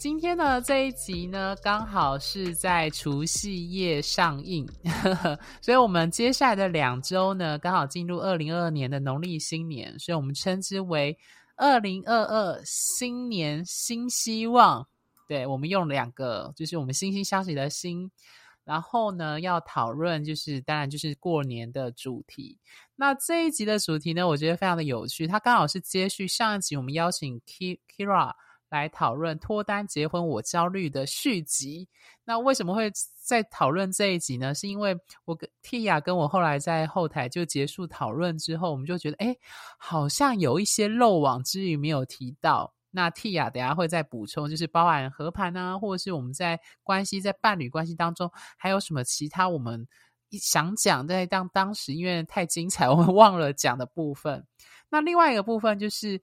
今天呢，这一集呢，刚好是在除夕夜上映，所以我们接下来的两周呢，刚好进入二零二二年的农历新年，所以我们称之为二零二二新年新希望。对，我们用两个，就是我们心星相惜的心，然后呢，要讨论就是当然就是过年的主题。那这一集的主题呢，我觉得非常的有趣，它刚好是接续上一集我们邀请 Kira。来讨论脱单结婚我焦虑的续集。那为什么会在讨论这一集呢？是因为我跟 Tia 跟我后来在后台就结束讨论之后，我们就觉得，哎，好像有一些漏网之鱼没有提到。那 Tia 等下会再补充，就是包含合盘啊，或者是我们在关系在伴侣关系当中还有什么其他我们想讲，在当当时因为太精彩，我们忘了讲的部分。那另外一个部分就是。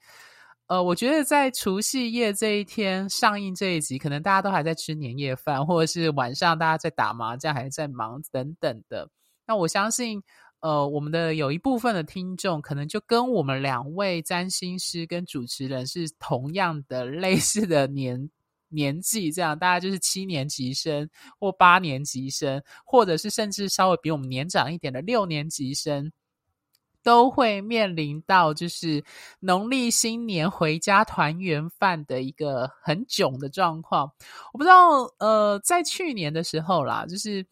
呃，我觉得在除夕夜这一天上映这一集，可能大家都还在吃年夜饭，或者是晚上大家在打麻将，还在忙等等的。那我相信，呃，我们的有一部分的听众，可能就跟我们两位占星师跟主持人是同样的类似的年年纪，这样大家就是七年级生或八年级生，或者是甚至稍微比我们年长一点的六年级生。都会面临到就是农历新年回家团圆饭的一个很囧的状况。我不知道，呃，在去年的时候啦，就是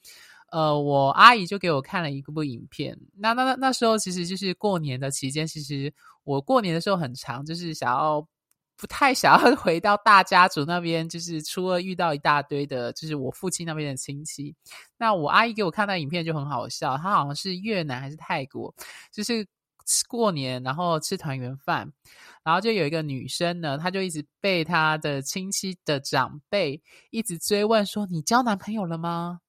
呃，我阿姨就给我看了一部影片。那那那那时候其实就是过年的期间，其实我过年的时候很长，就是想要。不太想要 回到大家族那边，就是初二遇到一大堆的，就是我父亲那边的亲戚。那我阿姨给我看那影片就很好笑，她好像是越南还是泰国，就是过年然后吃团圆饭，然后就有一个女生呢，她就一直被她的亲戚的长辈一直追问说：“你交男朋友了吗？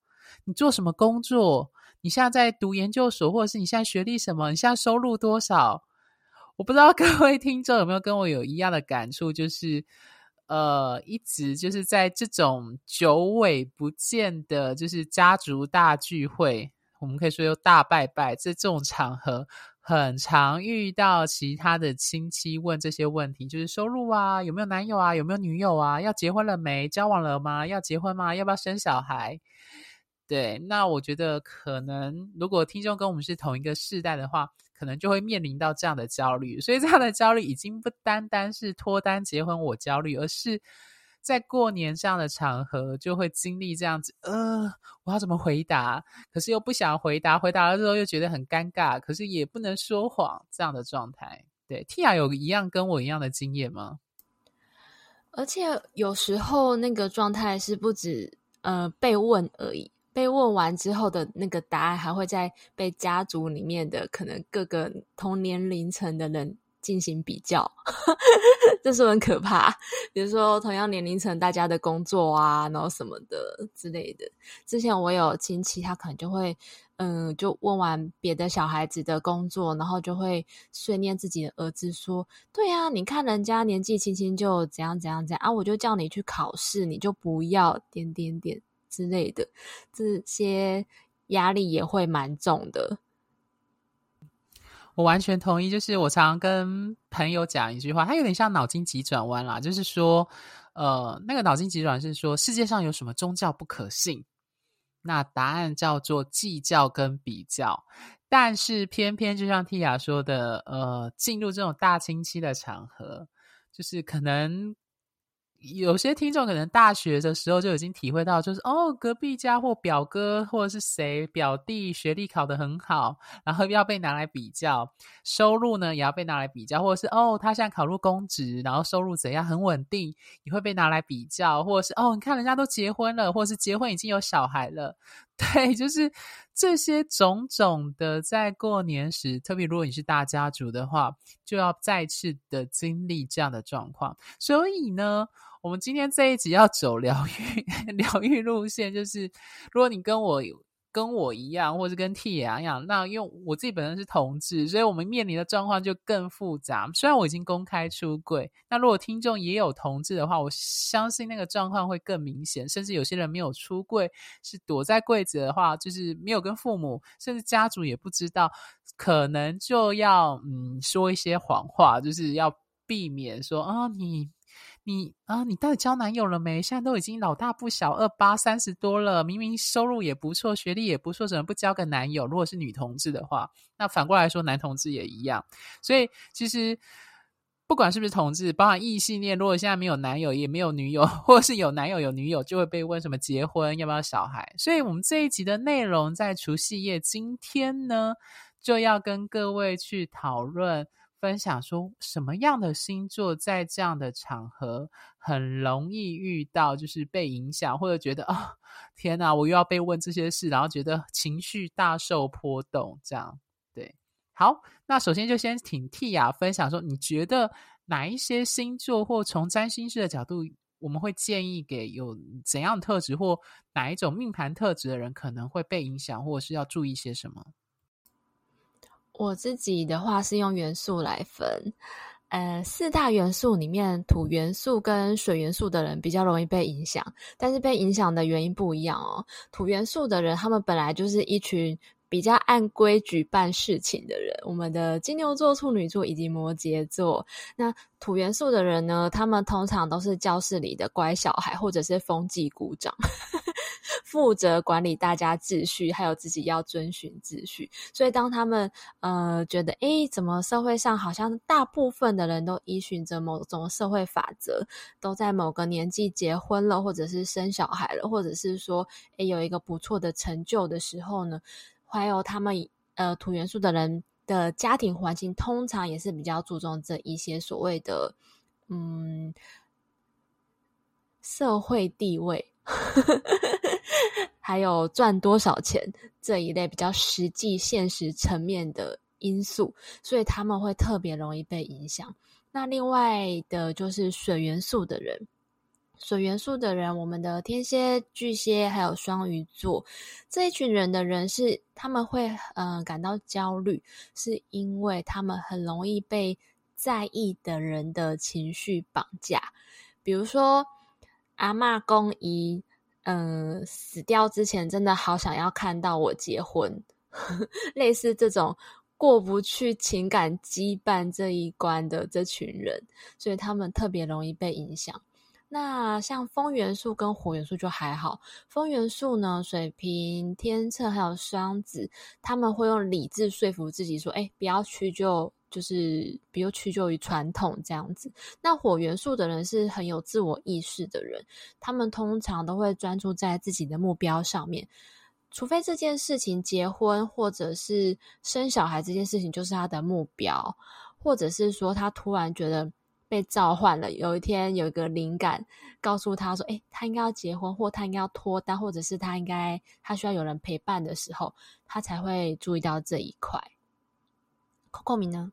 你做什么工作？你现在在读研究所，或者是你现在学历什么？你现在收入多少？”我不知道 各位听众有没有跟我有一样的感触，就是，呃，一直就是在这种久违不见的，就是家族大聚会，我们可以说有大拜拜，在这种场合，很常遇到其他的亲戚问这些问题，就是收入啊，有没有男友啊，有没有女友啊，要结婚了没，交往了吗？要结婚吗？要不要生小孩？对，那我觉得可能如果听众跟我们是同一个世代的话，可能就会面临到这样的焦虑，所以这样的焦虑已经不单单是脱单结婚我焦虑，而是在过年这样的场合就会经历这样子，呃，我要怎么回答？可是又不想回答，回答了之后又觉得很尴尬，可是也不能说谎，这样的状态。对，Tia 有一样跟我一样的经验吗？而且有时候那个状态是不止呃被问而已。被问完之后的那个答案，还会在被家族里面的可能各个同年龄层的人进行比较，这是很可怕。比如说同样年龄层大家的工作啊，然后什么的之类的。之前我有亲戚，他可能就会，嗯，就问完别的小孩子的工作，然后就会碎念自己的儿子说：“对呀，你看人家年纪轻轻就怎样怎样怎样啊，我就叫你去考试，你就不要点点点。”之类的，这些压力也会蛮重的。我完全同意，就是我常常跟朋友讲一句话，它有点像脑筋急转弯啦，就是说，呃，那个脑筋急转是说，世界上有什么宗教不可信？那答案叫做计较跟比较。但是偏偏就像 Tia 说的，呃，进入这种大清期的场合，就是可能。有些听众可能大学的时候就已经体会到，就是哦，隔壁家或表哥或者是谁表弟学历考得很好，然后要被拿来比较，收入呢也要被拿来比较，或者是哦，他现在考入公职，然后收入怎样很稳定，也会被拿来比较，或者是哦，你看人家都结婚了，或者是结婚已经有小孩了，对，就是这些种种的，在过年时，特别如果你是大家族的话，就要再次的经历这样的状况。所以呢，我们今天这一集要走疗愈 疗愈路线，就是如果你跟我。跟我一样，或是跟 T 爷一样，那因为我自己本身是同志，所以我们面临的状况就更复杂。虽然我已经公开出柜，那如果听众也有同志的话，我相信那个状况会更明显。甚至有些人没有出柜，是躲在柜子的话，就是没有跟父母，甚至家族也不知道，可能就要嗯说一些谎话，就是要避免说啊你。你啊，你到底交男友了没？现在都已经老大不小，二八三十多了，明明收入也不错，学历也不错，怎么不交个男友？如果是女同志的话，那反过来说，男同志也一样。所以其实不管是不是同志，包含异性恋，如果现在没有男友，也没有女友，或是有男友有女友，就会被问什么结婚要不要小孩。所以我们这一集的内容在除夕夜，今天呢就要跟各位去讨论。分享说什么样的星座在这样的场合很容易遇到，就是被影响，或者觉得啊、天哪，我又要被问这些事，然后觉得情绪大受波动，这样对。好，那首先就先请 Tia 分享说，你觉得哪一些星座，或从占星师的角度，我们会建议给有怎样特质，或哪一种命盘特质的人可能会被影响，或者是要注意些什么？我自己的话是用元素来分，呃，四大元素里面，土元素跟水元素的人比较容易被影响，但是被影响的原因不一样哦。土元素的人，他们本来就是一群比较按规矩办事情的人。我们的金牛座、处女座以及摩羯座，那土元素的人呢，他们通常都是教室里的乖小孩，或者是风纪股长。负责管理大家秩序，还有自己要遵循秩序。所以，当他们呃觉得，诶，怎么社会上好像大部分的人都依循着某种社会法则，都在某个年纪结婚了，或者是生小孩了，或者是说，诶，有一个不错的成就的时候呢，还有他们呃土元素的人的家庭环境，通常也是比较注重这一些所谓的嗯社会地位。还有赚多少钱这一类比较实际、现实层面的因素，所以他们会特别容易被影响。那另外的就是水元素的人，水元素的人，我们的天蝎、巨蟹还有双鱼座这一群人的人是他们会嗯、呃、感到焦虑，是因为他们很容易被在意的人的情绪绑架，比如说。阿嬷公姨，嗯，死掉之前真的好想要看到我结婚，类似这种过不去情感羁绊这一关的这群人，所以他们特别容易被影响。那像风元素跟火元素就还好，风元素呢，水瓶、天秤还有双子，他们会用理智说服自己说：“哎，不要去就。”就是比如屈就于传统这样子，那火元素的人是很有自我意识的人，他们通常都会专注在自己的目标上面，除非这件事情结婚或者是生小孩这件事情就是他的目标，或者是说他突然觉得被召唤了，有一天有一个灵感告诉他说，诶，他应该要结婚，或他应该要脱单，或者是他应该他需要有人陪伴的时候，他才会注意到这一块。Coco 米呢？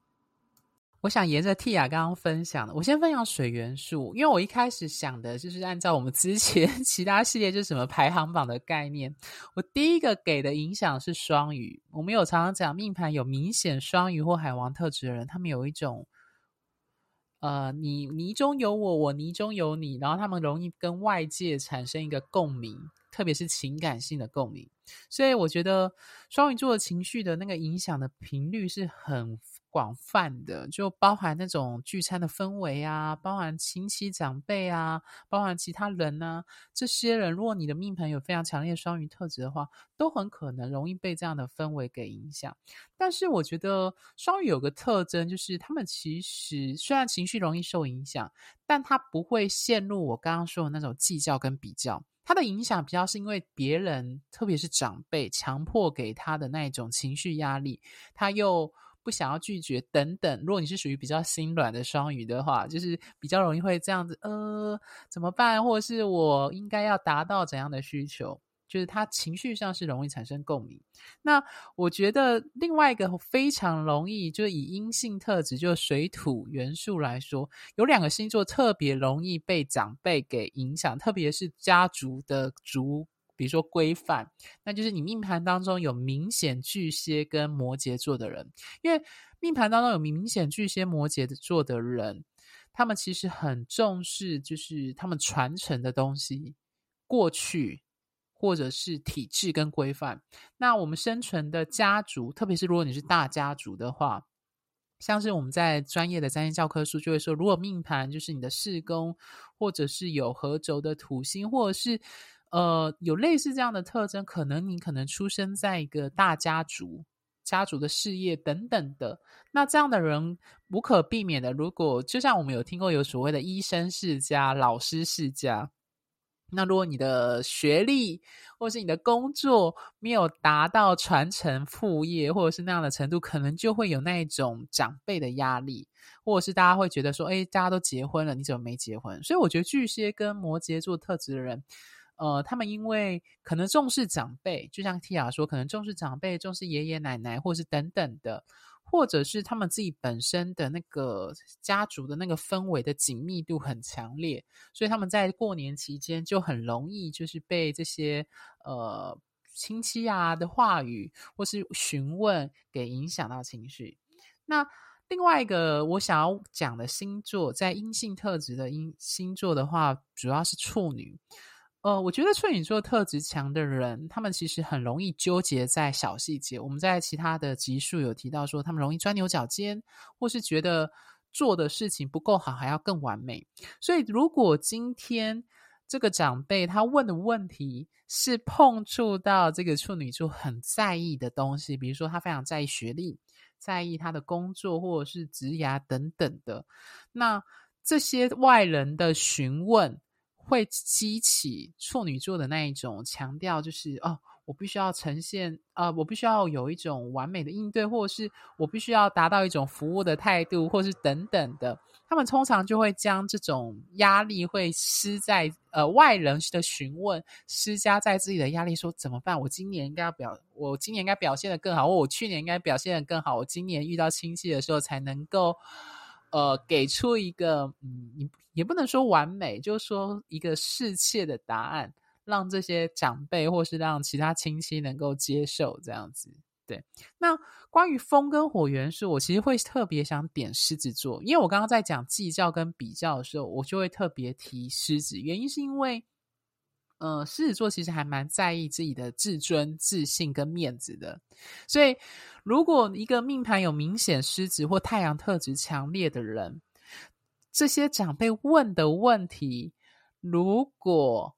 我想沿着 Tia 刚刚分享的，我先分享水元素，因为我一开始想的就是按照我们之前 其他系列就是什么排行榜的概念，我第一个给的影响是双鱼。我们有常常讲命盘有明显双鱼或海王特质的人，他们有一种，呃，你你中有我，我你中有你，然后他们容易跟外界产生一个共鸣，特别是情感性的共鸣。所以我觉得双鱼座的情绪的那个影响的频率是很。广泛的，就包含那种聚餐的氛围啊，包含亲戚长辈啊，包含其他人啊。这些人，如果你的命盘有非常强烈双鱼特质的话，都很可能容易被这样的氛围给影响。但是，我觉得双鱼有个特征，就是他们其实虽然情绪容易受影响，但他不会陷入我刚刚说的那种计较跟比较。他的影响比较是因为别人，特别是长辈强迫给他的那一种情绪压力，他又。不想要拒绝等等，如果你是属于比较心软的双鱼的话，就是比较容易会这样子，呃，怎么办？或是我应该要达到怎样的需求？就是他情绪上是容易产生共鸣。那我觉得另外一个非常容易，就是以阴性特质，就水土元素来说，有两个星座特别容易被长辈给影响，特别是家族的族，比如说规范，那就是你命盘当中有明显巨蟹跟摩羯座的人，因为命盘当中有明显巨蟹、摩羯座的人。他们其实很重视，就是他们传承的东西，过去或者是体制跟规范。那我们生存的家族，特别是如果你是大家族的话，像是我们在专业的占星教科书就会说，如果命盘就是你的四宫，或者是有合轴的土星，或者是呃有类似这样的特征，可能你可能出生在一个大家族。家族的事业等等的，那这样的人无可避免的。如果就像我们有听过有所谓的医生世家、老师世家，那如果你的学历或是你的工作没有达到传承父业或者是那样的程度，可能就会有那一种长辈的压力，或者是大家会觉得说：“哎，大家都结婚了，你怎么没结婚？”所以我觉得巨蟹跟摩羯座特质的人。呃，他们因为可能重视长辈，就像 Tia 说，可能重视长辈，重视爷爷奶奶，或是等等的，或者是他们自己本身的那个家族的那个氛围的紧密度很强烈，所以他们在过年期间就很容易就是被这些呃亲戚啊的话语或是询问给影响到情绪。那另外一个我想要讲的星座，在阴性特质的阴星座的话，主要是处女。呃，我觉得处女座特质强的人，他们其实很容易纠结在小细节。我们在其他的集数有提到说，他们容易钻牛角尖，或是觉得做的事情不够好，还要更完美。所以，如果今天这个长辈他问的问题是碰触到这个处女座很在意的东西，比如说他非常在意学历，在意他的工作或者是职涯等等的，那这些外人的询问。会激起处女座的那一种强调，就是哦，我必须要呈现，呃，我必须要有一种完美的应对，或者是我必须要达到一种服务的态度，或是等等的。他们通常就会将这种压力会施在呃外人的询问，施加在自己的压力，说怎么办？我今年应该要表，我今年应该表现得更好，或我去年应该表现得更好，我今年遇到亲戚的时候才能够。呃，给出一个嗯，你也不能说完美，就是说一个适切的答案，让这些长辈或是让其他亲戚能够接受这样子。对，那关于风跟火元素，我其实会特别想点狮子座，因为我刚刚在讲计较跟比较的时候，我就会特别提狮子，原因是因为。嗯，狮子座其实还蛮在意自己的自尊、自信跟面子的，所以如果一个命盘有明显狮子或太阳特质强烈的人，这些长辈问的问题，如果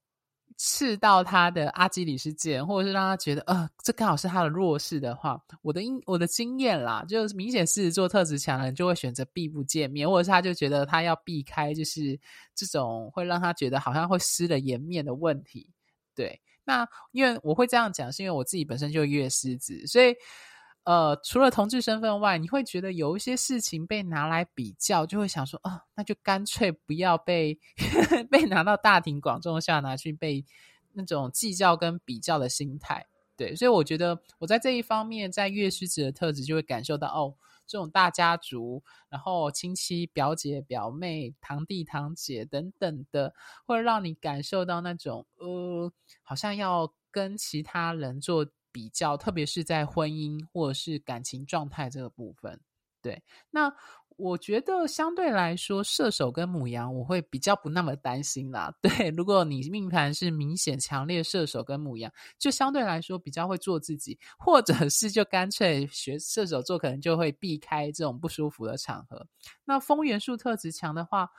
刺到他的阿基里斯腱，或者是让他觉得，呃，这刚好是他的弱势的话，我的经我的经验啦，就是明显狮子座特质强的人就会选择避不见面，或者是他就觉得他要避开，就是这种会让他觉得好像会失了颜面的问题。对，那因为我会这样讲，是因为我自己本身就月狮子，所以。呃，除了同志身份外，你会觉得有一些事情被拿来比较，就会想说，哦，那就干脆不要被 被拿到大庭广众下拿去被那种计较跟比较的心态。对，所以我觉得我在这一方面，在月狮子的特质就会感受到，哦，这种大家族，然后亲戚、表姐、表妹、堂弟、堂姐等等的，会让你感受到那种，呃，好像要跟其他人做。比较，特别是在婚姻或者是感情状态这个部分，对。那我觉得相对来说，射手跟母羊我会比较不那么担心啦。对，如果你命盘是明显强烈射手跟母羊，就相对来说比较会做自己，或者是就干脆学射手座，可能就会避开这种不舒服的场合。那风元素特质强的话，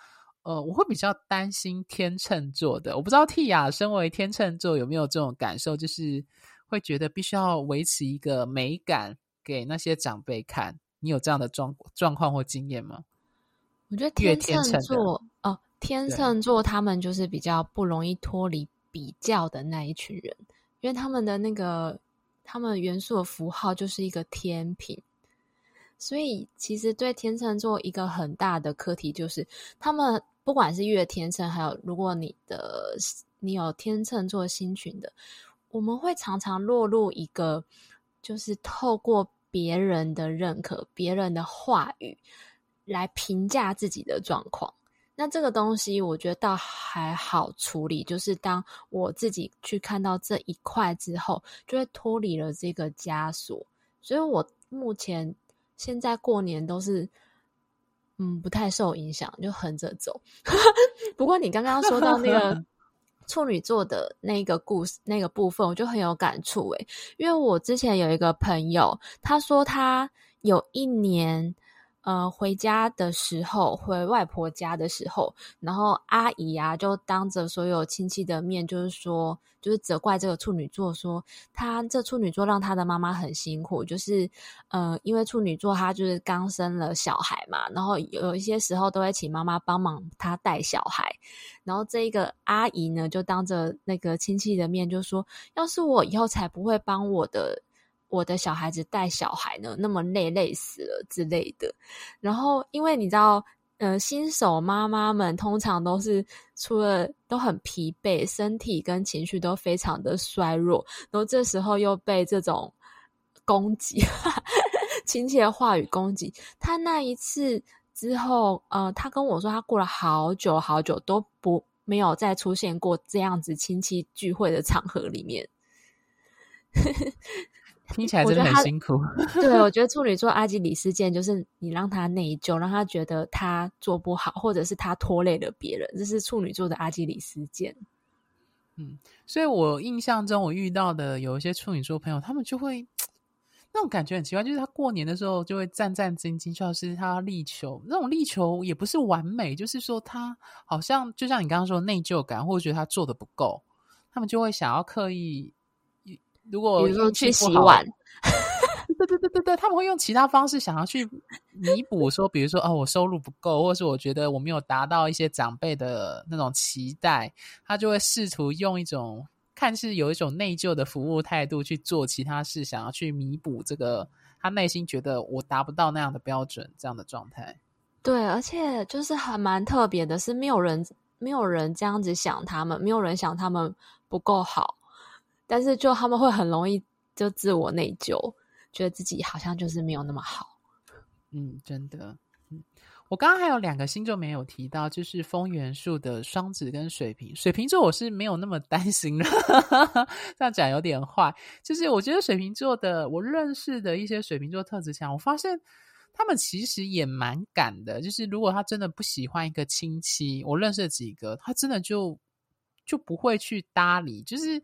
呃，我会比较担心天秤座的。我不知道 T 雅身为天秤座有没有这种感受，就是。会觉得必须要维持一个美感给那些长辈看，你有这样的状状况或经验吗？我觉得天秤座哦，天秤座他们就是比较不容易脱离比较的那一群人，因为他们的那个他们元素的符号就是一个天平，所以其实对天秤座一个很大的课题就是，他们不管是月天秤，还有如果你的你有天秤座星群的。我们会常常落入一个，就是透过别人的认可、别人的话语来评价自己的状况。那这个东西，我觉得倒还好处理，就是当我自己去看到这一块之后，就会脱离了这个枷锁。所以我目前现在过年都是，嗯，不太受影响，就横着走。不过你刚刚说到那个。处女座的那个故事，那个部分，我就很有感触诶，因为我之前有一个朋友，他说他有一年。呃，回家的时候，回外婆家的时候，然后阿姨啊，就当着所有亲戚的面，就是说，就是责怪这个处女座，说他这处女座让他的妈妈很辛苦，就是呃，因为处女座他就是刚生了小孩嘛，然后有一些时候都会请妈妈帮忙他带小孩，然后这一个阿姨呢，就当着那个亲戚的面就说，要是我以后才不会帮我的。我的小孩子带小孩呢，那么累，累死了之类的。然后，因为你知道，呃，新手妈妈们通常都是除了都很疲惫，身体跟情绪都非常的衰弱。然后这时候又被这种攻击，亲切话语攻击。他那一次之后，呃，他跟我说，他过了好久好久都不没有再出现过这样子亲戚聚会的场合里面。听起来真的很辛苦。我 对，我觉得处女座阿基里斯腱就是你让他内疚，让他觉得他做不好，或者是他拖累了别人，这是处女座的阿基里斯腱。嗯，所以我印象中我遇到的有一些处女座朋友，他们就会 那种感觉很奇怪，就是他过年的时候就会战战兢兢，就是他力求那种力求也不是完美，就是说他好像就像你刚刚说的内疚感，或者觉得他做的不够，他们就会想要刻意。如果比如说去洗碗，对对对对对，他们会用其他方式想要去弥补，说比如说哦，我收入不够，或是我觉得我没有达到一些长辈的那种期待，他就会试图用一种看似有一种内疚的服务态度去做其他事，想要去弥补这个他内心觉得我达不到那样的标准这样的状态。对，而且就是还蛮特别的是，没有人没有人这样子想他们，没有人想他们不够好。但是，就他们会很容易就自我内疚，觉得自己好像就是没有那么好。嗯，真的。嗯，我刚刚还有两个星座没有提到，就是风元素的双子跟水瓶。水瓶座我是没有那么担心的，这样讲有点坏。就是我觉得水瓶座的，我认识的一些水瓶座特质强，我发现他们其实也蛮敢的。就是如果他真的不喜欢一个亲戚，我认识几个，他真的就。就不会去搭理，就是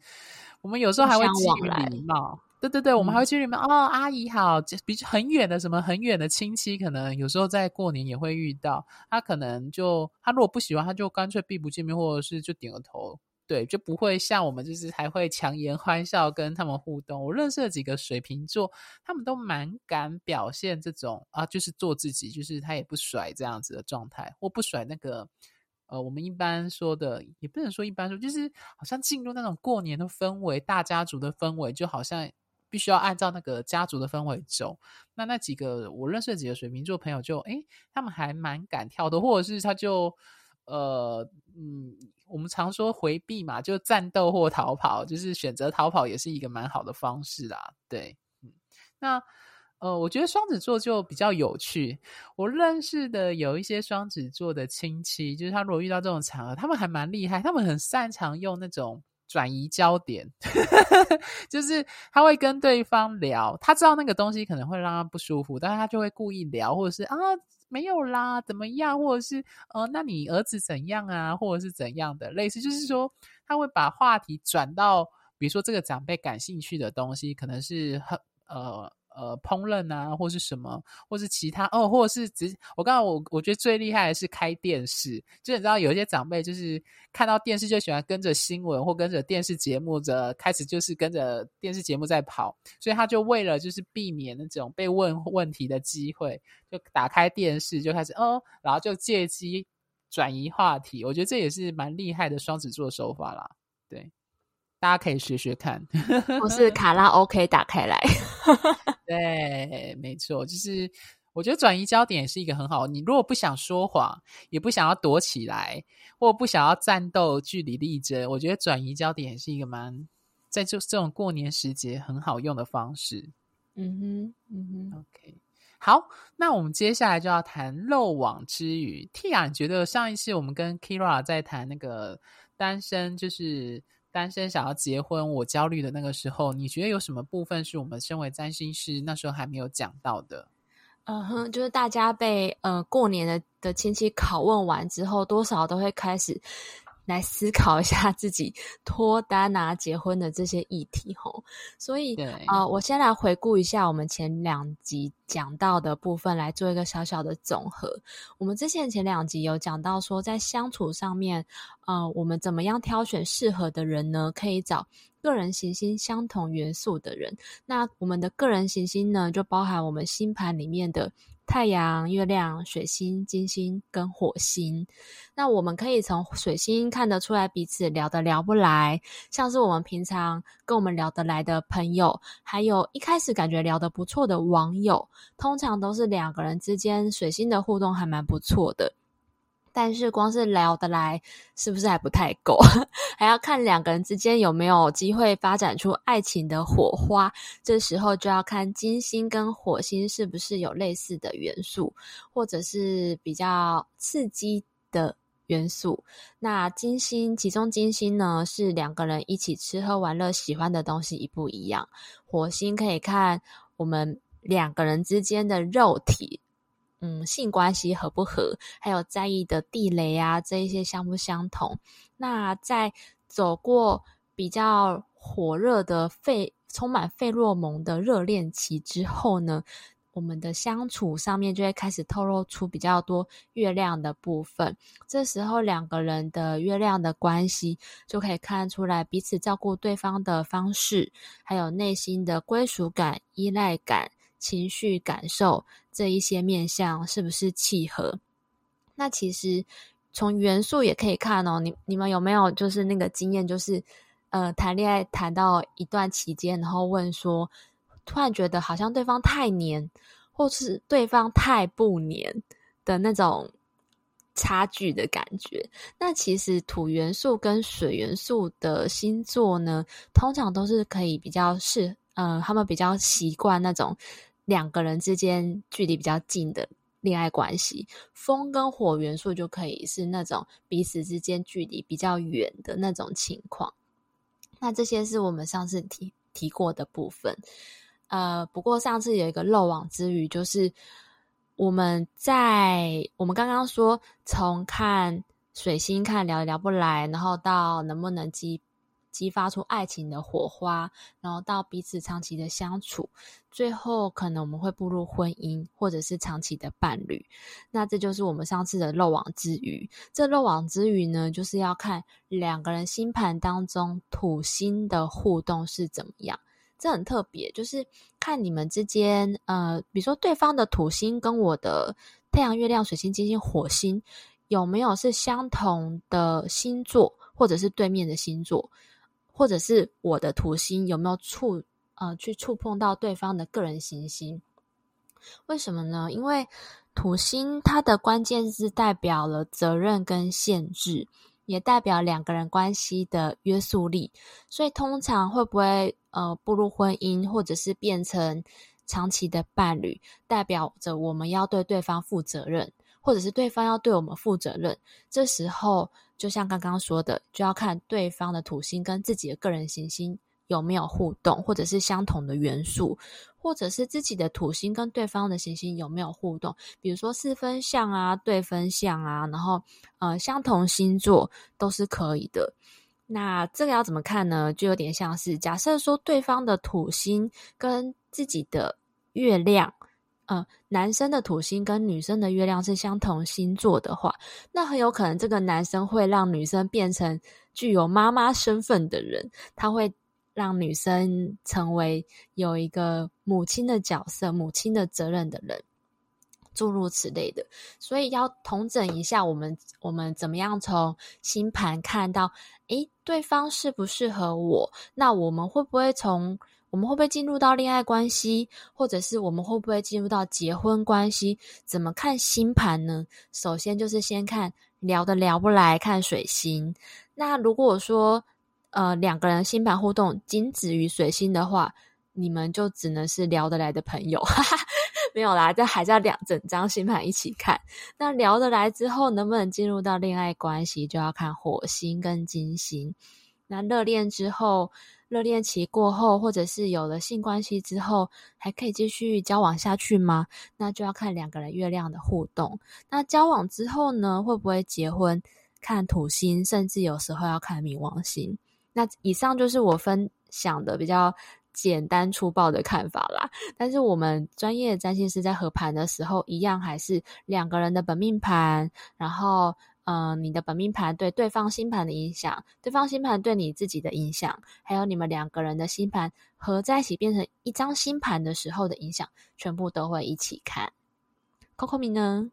我们有时候还会基于礼貌，对对对，我们还会基于礼貌。哦，阿姨好，比很远的什么很远的亲戚，可能有时候在过年也会遇到。他可能就他如果不喜欢，他就干脆避不见面，或者是就点个头，对，就不会像我们就是还会强颜欢笑跟他们互动。我认识的几个水瓶座，他们都蛮敢表现这种啊，就是做自己，就是他也不甩这样子的状态，或不甩那个。呃，我们一般说的也不能说一般说，就是好像进入那种过年的氛围，大家族的氛围，就好像必须要按照那个家族的氛围走。那那几个我认识的几个水瓶座朋友就，就诶他们还蛮敢跳的，或者是他就呃嗯，我们常说回避嘛，就战斗或逃跑，就是选择逃跑也是一个蛮好的方式啦。对，嗯，那。呃，我觉得双子座就比较有趣。我认识的有一些双子座的亲戚，就是他如果遇到这种场合，他们还蛮厉害，他们很擅长用那种转移焦点，就是他会跟对方聊，他知道那个东西可能会让他不舒服，但是他就会故意聊，或者是啊没有啦，怎么样，或者是呃，那你儿子怎样啊，或者是怎样的，类似就是说他会把话题转到，比如说这个长辈感兴趣的东西，可能是很呃。呃，烹饪啊，或是什么，或是其他哦，或者是只我刚刚我我觉得最厉害的是开电视，就你知道有一些长辈就是看到电视就喜欢跟着新闻或跟着电视节目的开始就是跟着电视节目在跑，所以他就为了就是避免那种被问问题的机会，就打开电视就开始哦，然后就借机转移话题，我觉得这也是蛮厉害的双子座手法啦，对。大家可以学学看，或是卡拉 OK 打开来。对，没错，就是我觉得转移焦点也是一个很好。你如果不想说谎，也不想要躲起来，或不想要战斗、据理力争，我觉得转移焦点也是一个蛮在这这种过年时节很好用的方式。嗯哼，嗯哼，OK。好，那我们接下来就要谈漏网之鱼。Tia，你觉得上一次我们跟 Kira 在谈那个单身，就是单身想要结婚，我焦虑的那个时候，你觉得有什么部分是我们身为占星师那时候还没有讲到的？嗯哼，就是大家被呃过年的的亲戚拷问完之后，多少都会开始。来思考一下自己 脱单啊、结婚的这些议题吼，所以啊、呃，我先来回顾一下我们前两集讲到的部分，来做一个小小的总和。我们之前前两集有讲到说，在相处上面，呃，我们怎么样挑选适合的人呢？可以找个人行星相同元素的人。那我们的个人行星呢，就包含我们星盘里面的。太阳、月亮、水星、金星跟火星，那我们可以从水星看得出来彼此聊得聊不来，像是我们平常跟我们聊得来的朋友，还有一开始感觉聊得不错的网友，通常都是两个人之间水星的互动还蛮不错的。但是光是聊得来，是不是还不太够？还要看两个人之间有没有机会发展出爱情的火花。这时候就要看金星跟火星是不是有类似的元素，或者是比较刺激的元素。那金星，其中金星呢，是两个人一起吃喝玩乐，喜欢的东西一不一样。火星可以看我们两个人之间的肉体。嗯，性关系合不合，还有在意的地雷啊，这一些相不相同？那在走过比较火热的费、充满费洛蒙的热恋期之后呢，我们的相处上面就会开始透露出比较多月亮的部分。这时候两个人的月亮的关系就可以看出来彼此照顾对方的方式，还有内心的归属感、依赖感。情绪感受这一些面向是不是契合？那其实从元素也可以看哦。你你们有没有就是那个经验，就是呃谈恋爱谈到一段期间，然后问说，突然觉得好像对方太黏，或是对方太不黏的那种差距的感觉。那其实土元素跟水元素的星座呢，通常都是可以比较适，呃，他们比较习惯那种。两个人之间距离比较近的恋爱关系，风跟火元素就可以是那种彼此之间距离比较远的那种情况。那这些是我们上次提提过的部分。呃，不过上次有一个漏网之鱼，就是我们在我们刚刚说从看水星看聊聊不来，然后到能不能激。激发出爱情的火花，然后到彼此长期的相处，最后可能我们会步入婚姻，或者是长期的伴侣。那这就是我们上次的漏网之鱼。这漏网之鱼呢，就是要看两个人星盘当中土星的互动是怎么样。这很特别，就是看你们之间，呃，比如说对方的土星跟我的太阳、月亮、水星、金星、火星有没有是相同的星座，或者是对面的星座。或者是我的土星有没有触呃去触碰到对方的个人行星？为什么呢？因为土星它的关键字代表了责任跟限制，也代表两个人关系的约束力。所以通常会不会呃步入婚姻，或者是变成长期的伴侣，代表着我们要对对方负责任，或者是对方要对我们负责任。这时候。就像刚刚说的，就要看对方的土星跟自己的个人行星有没有互动，或者是相同的元素，或者是自己的土星跟对方的行星有没有互动，比如说四分相啊、对分相啊，然后呃相同星座都是可以的。那这个要怎么看呢？就有点像是假设说对方的土星跟自己的月亮。呃，男生的土星跟女生的月亮是相同星座的话，那很有可能这个男生会让女生变成具有妈妈身份的人，他会让女生成为有一个母亲的角色、母亲的责任的人，诸如此类的。所以要统整一下，我们我们怎么样从星盘看到，诶，对方适不适合我？那我们会不会从？我们会不会进入到恋爱关系，或者是我们会不会进入到结婚关系？怎么看星盘呢？首先就是先看聊得聊不来，看水星。那如果说，呃两个人星盘互动仅止于水星的话，你们就只能是聊得来的朋友，哈哈，没有啦，这还是要两整张星盘一起看。那聊得来之后，能不能进入到恋爱关系，就要看火星跟金星。那热恋之后，热恋期过后，或者是有了性关系之后，还可以继续交往下去吗？那就要看两个人月亮的互动。那交往之后呢，会不会结婚？看土星，甚至有时候要看冥王星。那以上就是我分享的比较。简单粗暴的看法啦，但是我们专业占星师在合盘的时候，一样还是两个人的本命盘，然后，呃，你的本命盘对对方星盘的影响，对方星盘对你自己的影响，还有你们两个人的星盘合在一起变成一张星盘的时候的影响，全部都会一起看。Coco 米呢？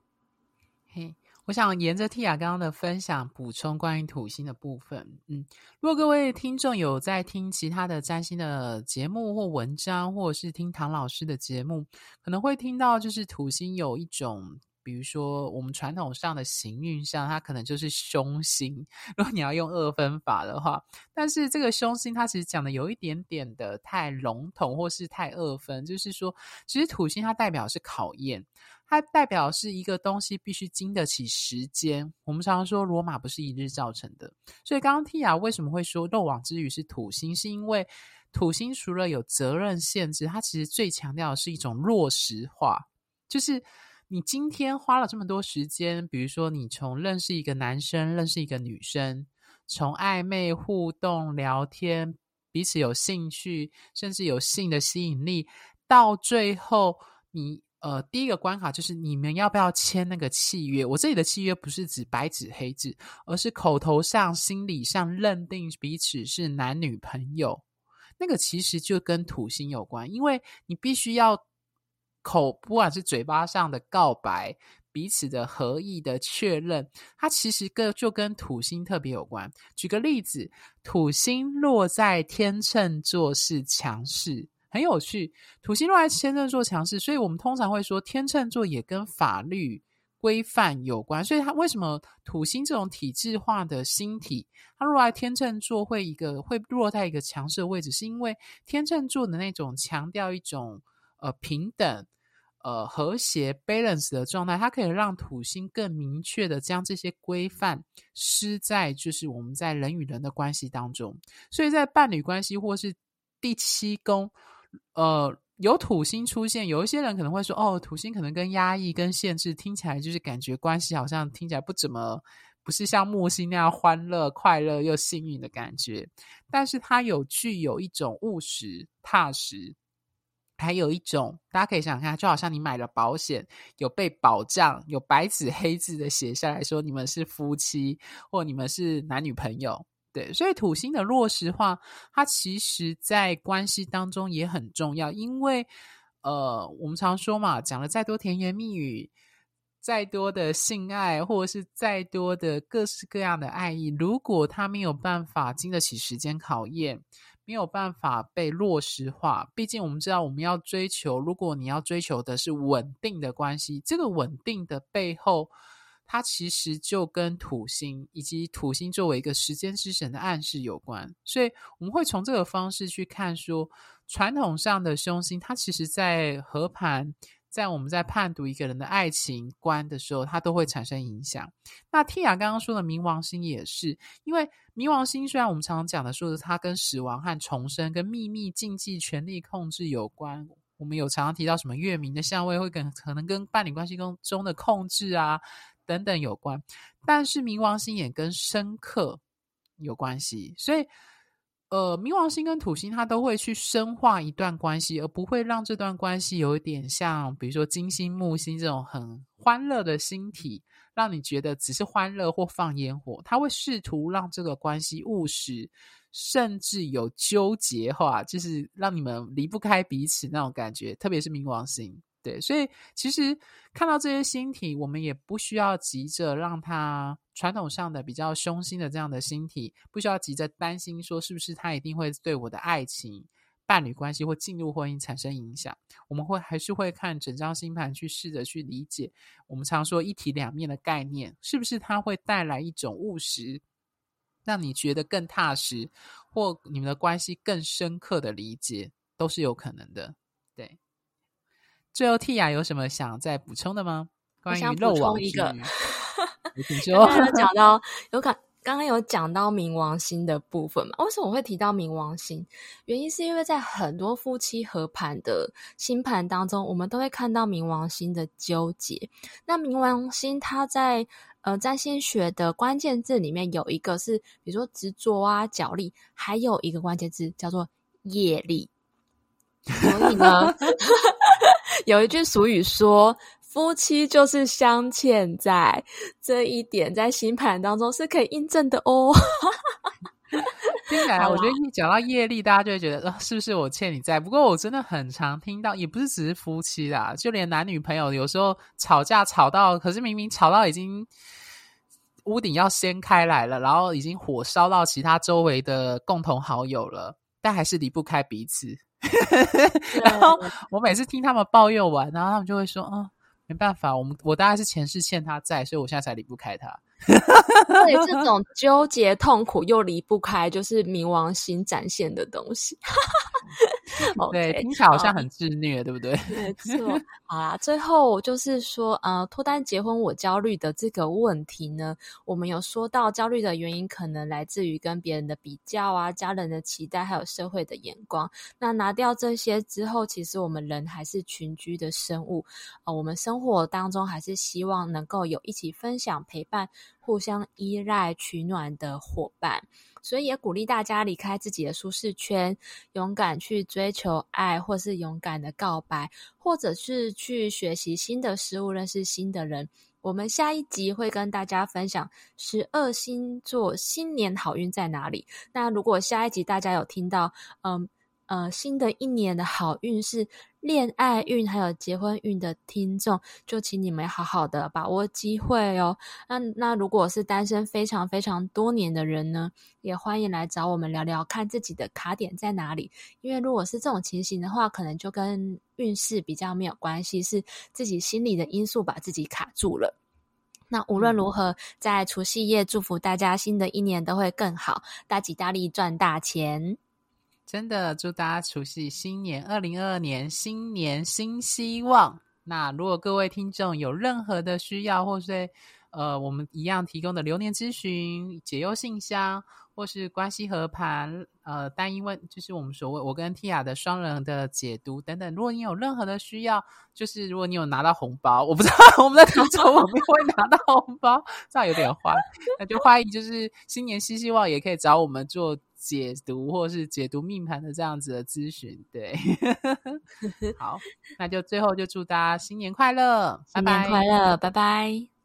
嘿。我想沿着 Tia 刚刚的分享补充关于土星的部分。嗯，如果各位听众有在听其他的占星的节目或文章，或者是听唐老师的节目，可能会听到就是土星有一种，比如说我们传统上的行运上，它可能就是凶星。如果你要用二分法的话，但是这个凶星它其实讲的有一点点的太笼统，或是太二分，就是说，其实土星它代表是考验。它代表是一个东西必须经得起时间。我们常常说罗马不是一日造成的，所以刚刚 Tia 为什么会说漏网之鱼是土星？是因为土星除了有责任限制，它其实最强调的是一种落实化。就是你今天花了这么多时间，比如说你从认识一个男生、认识一个女生，从暧昧互动、聊天，彼此有兴趣，甚至有性的吸引力，到最后你。呃，第一个关卡就是你们要不要签那个契约？我这里的契约不是指白纸黑字，而是口头上、心理上认定彼此是男女朋友。那个其实就跟土星有关，因为你必须要口，不管是嘴巴上的告白、彼此的合意的确认，它其实跟就跟土星特别有关。举个例子，土星落在天秤座是强势。很有趣，土星落在天秤座强势，所以我们通常会说天秤座也跟法律规范有关。所以它为什么土星这种体制化的星体，它落在天秤座会一个会落在一个强势的位置，是因为天秤座的那种强调一种呃平等、呃和谐 balance 的状态，它可以让土星更明确的将这些规范施在就是我们在人与人的关系当中。所以在伴侣关系或是第七宫。呃，有土星出现，有一些人可能会说，哦，土星可能跟压抑、跟限制，听起来就是感觉关系好像听起来不怎么，不是像木星那样欢乐、快乐又幸运的感觉。但是它有具有一种务实、踏实，还有一种大家可以想想看，就好像你买了保险，有被保障，有白纸黑字的写下来说你们是夫妻，或你们是男女朋友。对，所以土星的落实化，它其实在关系当中也很重要，因为呃，我们常说嘛，讲了再多甜言蜜语，再多的性爱，或者是再多的各式各样的爱意，如果他没有办法经得起时间考验，没有办法被落实化，毕竟我们知道，我们要追求，如果你要追求的是稳定的关系，这个稳定的背后。它其实就跟土星以及土星作为一个时间之神的暗示有关，所以我们会从这个方式去看说，传统上的凶星，它其实在和盘，在我们在判读一个人的爱情观的时候，它都会产生影响。那 Tia 刚刚说的冥王星也是，因为冥王星虽然我们常常讲的说是它跟死亡和重生、跟秘密、禁忌、权力控制有关，我们有常常提到什么月冥的相位会跟可能跟伴侣关系中中的控制啊。等等有关，但是冥王星也跟深刻有关系，所以呃，冥王星跟土星它都会去深化一段关系，而不会让这段关系有一点像，比如说金星、木星这种很欢乐的星体，让你觉得只是欢乐或放烟火。它会试图让这个关系务实，甚至有纠结化，就是让你们离不开彼此那种感觉，特别是冥王星。对，所以其实看到这些星体，我们也不需要急着让它传统上的比较凶心的这样的星体，不需要急着担心说是不是它一定会对我的爱情、伴侣关系或进入婚姻产生影响。我们会还是会看整张星盘去试着去理解，我们常说一体两面的概念，是不是它会带来一种务实，让你觉得更踏实，或你们的关系更深刻的理解，都是有可能的。对，最后 Tia 有什么想再补充的吗？关于漏网一个，你说讲到有感。刚刚有讲到冥王星的部分嘛？为什么我会提到冥王星？原因是因为在很多夫妻合盘的星盘当中，我们都会看到冥王星的纠结。那冥王星它在呃占星学的关键字里面有一个是，比如说执着啊、角力，还有一个关键字叫做业力。所以呢，有一句俗语说。夫妻就是镶嵌在这一点，在星盘当中是可以印证的哦。听起来，我觉得一讲到业力，大家就会觉得，呃，是不是我欠你债？不过我真的很常听到，也不是只是夫妻啦，就连男女朋友，有时候吵架吵到，可是明明吵到已经屋顶要掀开来了，然后已经火烧到其他周围的共同好友了，但还是离不开彼此。然后我每次听他们抱怨完，然后他们就会说，嗯。没办法，我们我大概是前世欠他债，所以我现在才离不开他。对，这种纠结、痛苦又离不开，就是冥王星展现的东西。对，听起来好像很自虐，对不对？没 错。好啦，最后就是说，呃，脱单结婚我焦虑的这个问题呢，我们有说到焦虑的原因可能来自于跟别人的比较啊、家人的期待，还有社会的眼光。那拿掉这些之后，其实我们人还是群居的生物，呃，我们生活当中还是希望能够有一起分享、陪伴。互相依赖、取暖的伙伴，所以也鼓励大家离开自己的舒适圈，勇敢去追求爱，或是勇敢的告白，或者是去学习新的事物，认识新的人。我们下一集会跟大家分享十二星座新年好运在哪里。那如果下一集大家有听到，嗯。呃，新的一年的好运是恋爱运，还有结婚运的听众，就请你们好好的把握机会哦。那那如果是单身非常非常多年的人呢，也欢迎来找我们聊聊，看自己的卡点在哪里。因为如果是这种情形的话，可能就跟运势比较没有关系，是自己心理的因素把自己卡住了。那无论如何，在除夕夜祝福大家新的一年都会更好，大吉大利，赚大钱。真的祝大家除夕新年二零二二年新年新希望。那如果各位听众有任何的需要，或是呃我们一样提供的流年咨询、解忧信箱，或是关系合盘呃单一问，就是我们所谓我跟 Tia 的双人的解读等等。如果你有任何的需要，就是如果你有拿到红包，我不知道我们的听众有没有会拿到红包，这样有点坏，那就欢迎就是新年新希望也可以找我们做。解读或是解读命盘的这样子的咨询，对，好，那就最后就祝大家新年快乐，新年快乐，拜拜。拜拜。